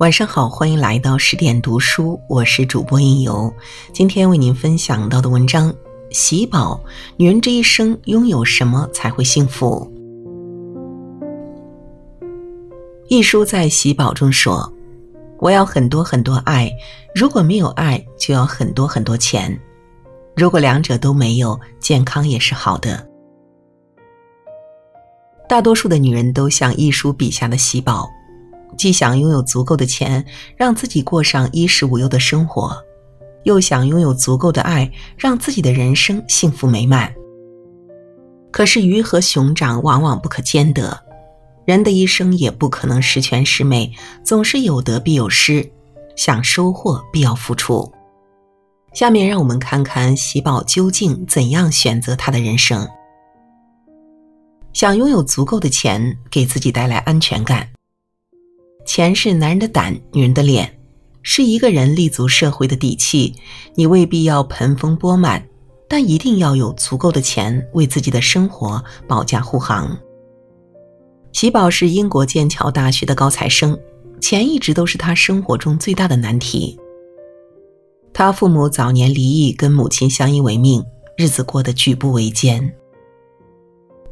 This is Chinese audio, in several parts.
晚上好，欢迎来到十点读书，我是主播应由。今天为您分享到的文章：喜宝，女人这一生拥有什么才会幸福？一书在喜宝中说：“我要很多很多爱，如果没有爱，就要很多很多钱。如果两者都没有，健康也是好的。”大多数的女人都像一书笔下的喜宝。既想拥有足够的钱，让自己过上衣食无忧的生活，又想拥有足够的爱，让自己的人生幸福美满。可是鱼和熊掌往往不可兼得，人的一生也不可能十全十美，总是有得必有失，想收获必要付出。下面让我们看看喜宝究竟怎样选择他的人生。想拥有足够的钱，给自己带来安全感。钱是男人的胆，女人的脸，是一个人立足社会的底气。你未必要盆丰钵满，但一定要有足够的钱为自己的生活保驾护航。喜宝是英国剑桥大学的高材生，钱一直都是他生活中最大的难题。他父母早年离异，跟母亲相依为命，日子过得举步维艰。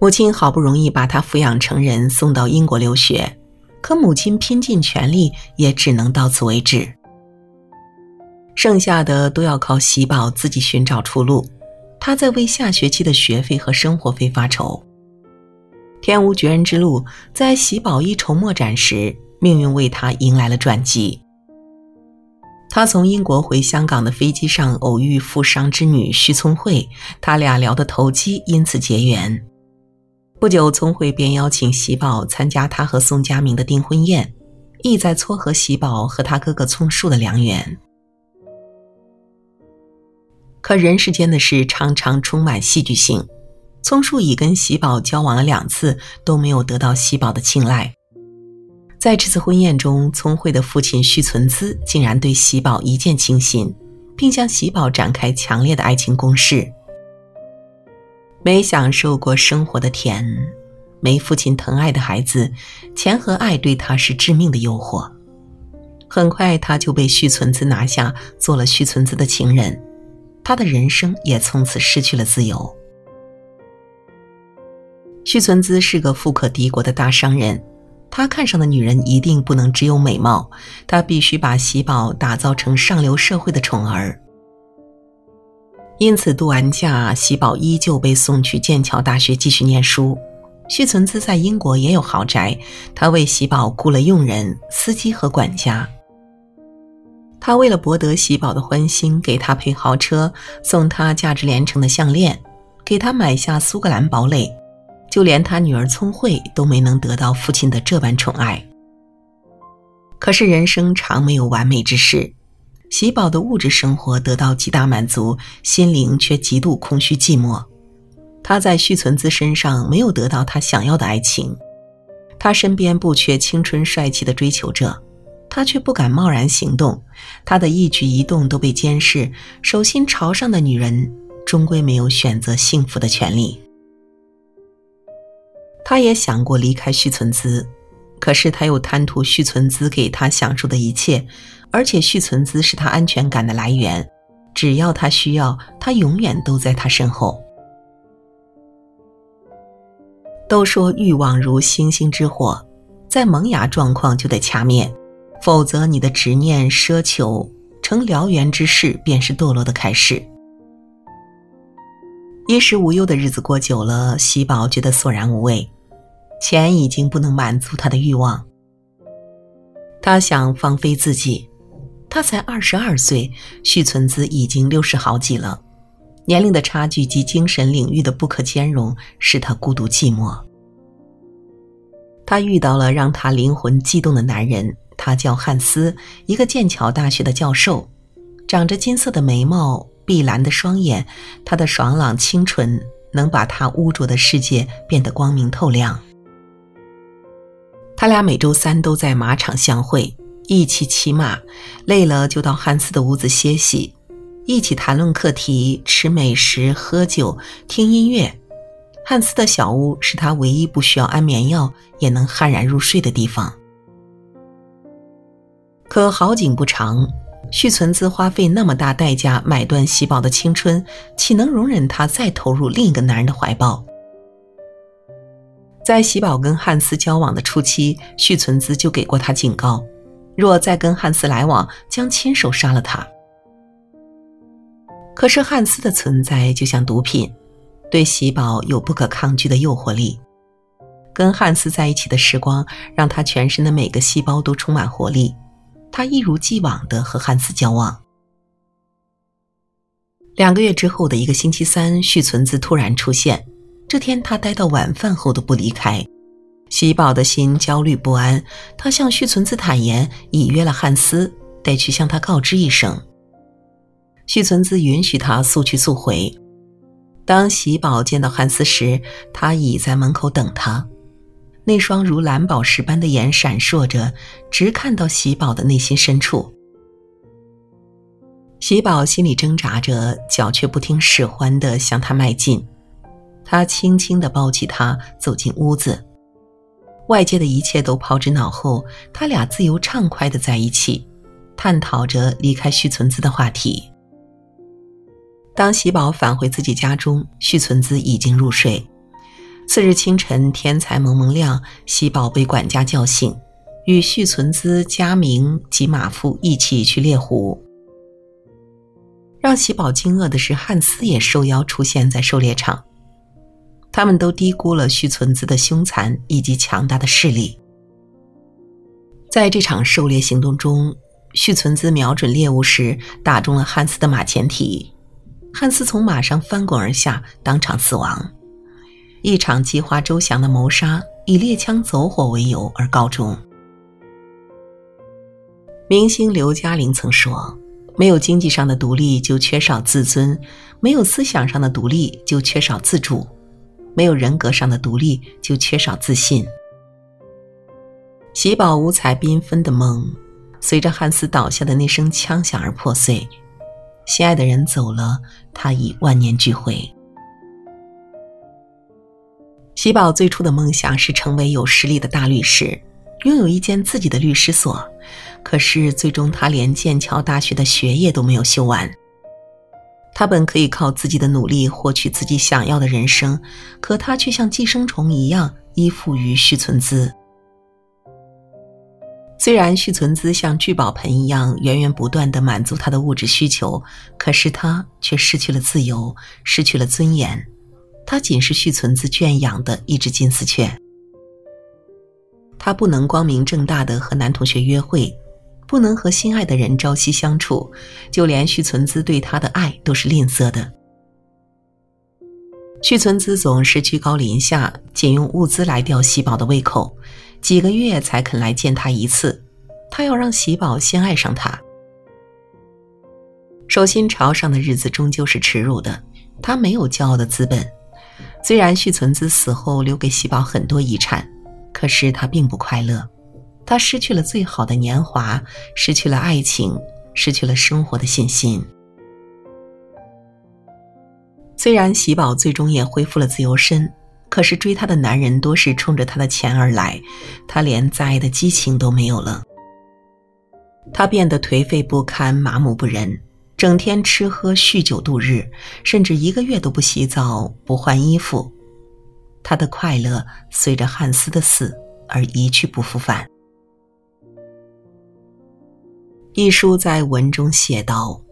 母亲好不容易把他抚养成人，送到英国留学。可母亲拼尽全力，也只能到此为止。剩下的都要靠喜宝自己寻找出路。他在为下学期的学费和生活费发愁。天无绝人之路，在喜宝一筹莫展时，命运为他迎来了转机。他从英国回香港的飞机上偶遇富商之女徐聪慧，他俩聊得投机，因此结缘。不久，聪慧便邀请喜宝参加他和宋佳明的订婚宴，意在撮合喜宝和他哥哥聪树的良缘。可人世间的事常常充满戏剧性，聪树已跟喜宝交往了两次，都没有得到喜宝的青睐。在这次婚宴中，聪慧的父亲徐存姿竟然对喜宝一见倾心，并向喜宝展开强烈的爱情攻势。没享受过生活的甜，没父亲疼爱的孩子，钱和爱对他是致命的诱惑。很快，他就被徐存姿拿下，做了徐存姿的情人，他的人生也从此失去了自由。徐存姿是个富可敌国的大商人，他看上的女人一定不能只有美貌，他必须把喜宝打造成上流社会的宠儿。因此，度完假，喜宝依旧被送去剑桥大学继续念书。徐存姿在英国也有豪宅，他为喜宝雇了佣人、司机和管家。他为了博得喜宝的欢心，给他配豪车，送他价值连城的项链，给他买下苏格兰堡垒，就连他女儿聪慧都没能得到父亲的这般宠爱。可是人生常没有完美之事。喜宝的物质生活得到极大满足，心灵却极度空虚寂寞。他在徐存姿身上没有得到他想要的爱情，他身边不缺青春帅气的追求者，他却不敢贸然行动。他的一举一动都被监视，手心朝上的女人终归没有选择幸福的权利。他也想过离开徐存姿，可是他又贪图续存资给他享受的一切。而且，续存资是他安全感的来源，只要他需要，他永远都在他身后。都说欲望如星星之火，在萌芽状况就得掐灭，否则你的执念奢求成燎原之势，便是堕落的开始。衣食无忧的日子过久了，喜宝觉得索然无味，钱已经不能满足他的欲望，他想放飞自己。他才二十二岁，续存资已经六十好几了，年龄的差距及精神领域的不可兼容，使他孤独寂寞。他遇到了让他灵魂悸动的男人，他叫汉斯，一个剑桥大学的教授，长着金色的眉毛，碧蓝的双眼，他的爽朗清纯能把他污浊的世界变得光明透亮。他俩每周三都在马场相会。一起骑马，累了就到汉斯的屋子歇息，一起谈论课题、吃美食、喝酒、听音乐。汉斯的小屋是他唯一不需要安眠药也能酣然入睡的地方。可好景不长，续存资花费那么大代价买断喜宝的青春，岂能容忍他再投入另一个男人的怀抱？在喜宝跟汉斯交往的初期，续存资就给过他警告：若再跟汉斯来往，将亲手杀了他。可是汉斯的存在就像毒品，对喜宝有不可抗拒的诱惑力。跟汉斯在一起的时光，让他全身的每个细胞都充满活力。他一如既往的和汉斯交往。两个月之后的一个星期三，续存子突然出现。这天他待到晚饭后都不离开。喜宝的心焦虑不安，他向续存子坦言已约了汉斯，得去向他告知一声。续存子允许他速去速回。当喜宝见到汉斯时，他已在门口等他。那双如蓝宝石般的眼闪烁着，直看到喜宝的内心深处。喜宝心里挣扎着，脚却不听使唤地向他迈进。他轻轻地抱起她，走进屋子。外界的一切都抛之脑后，他俩自由畅快地在一起，探讨着离开续存资的话题。当喜宝返回自己家中，续存资已经入睡。次日清晨，天才蒙蒙亮，喜宝被管家叫醒，与续存资、佳明及马夫一起去猎狐。让喜宝惊愕的是，汉斯也受邀出现在狩猎场。他们都低估了续存资的凶残以及强大的势力。在这场狩猎行动中，续存资瞄准猎物时打中了汉斯的马前蹄，汉斯从马上翻滚而下，当场死亡。一场计划周详的谋杀以猎枪走火为由而告终。明星刘嘉玲曾说：“没有经济上的独立，就缺少自尊；没有思想上的独立，就缺少自主；没有人格上的独立，就缺少自信。”喜宝五彩缤纷的梦，随着汉斯倒下的那声枪响而破碎。心爱的人走了，他已万念俱灰。喜宝最初的梦想是成为有实力的大律师，拥有一间自己的律师所。可是最终，他连剑桥大学的学业都没有修完。他本可以靠自己的努力获取自己想要的人生，可他却像寄生虫一样依附于续存资。虽然续存资像聚宝盆一样源源不断地满足他的物质需求，可是他却失去了自由，失去了尊严。他仅是续存资圈养的一只金丝雀，他不能光明正大的和男同学约会，不能和心爱的人朝夕相处，就连续存姿对他的爱都是吝啬的。续存资总是居高临下，仅用物资来吊喜宝的胃口，几个月才肯来见他一次。他要让喜宝先爱上他。手心朝上的日子终究是耻辱的，他没有骄傲的资本。虽然续存姿死后留给喜宝很多遗产，可是他并不快乐。他失去了最好的年华，失去了爱情，失去了生活的信心。虽然喜宝最终也恢复了自由身，可是追她的男人多是冲着她的钱而来，她连再爱的激情都没有了。她变得颓废不堪，麻木不仁。整天吃喝酗酒度日，甚至一个月都不洗澡、不换衣服。他的快乐随着汉斯的死而一去不复返。一书在文中写道：“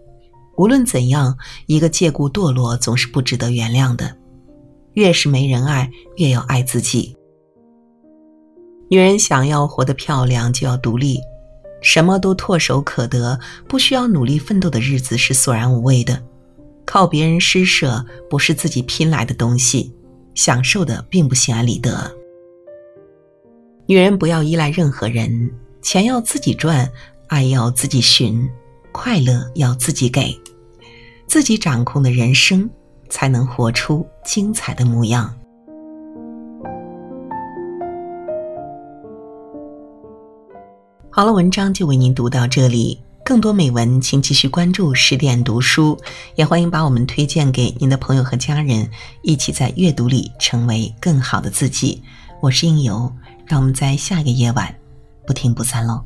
无论怎样，一个借故堕落总是不值得原谅的。越是没人爱，越要爱自己。女人想要活得漂亮，就要独立。”什么都唾手可得，不需要努力奋斗的日子是索然无味的。靠别人施舍不是自己拼来的东西，享受的并不心安理得。女人不要依赖任何人，钱要自己赚，爱要自己寻，快乐要自己给，自己掌控的人生才能活出精彩的模样。好了，文章就为您读到这里。更多美文，请继续关注十点读书，也欢迎把我们推荐给您的朋友和家人，一起在阅读里成为更好的自己。我是应由，让我们在下一个夜晚不听不散喽。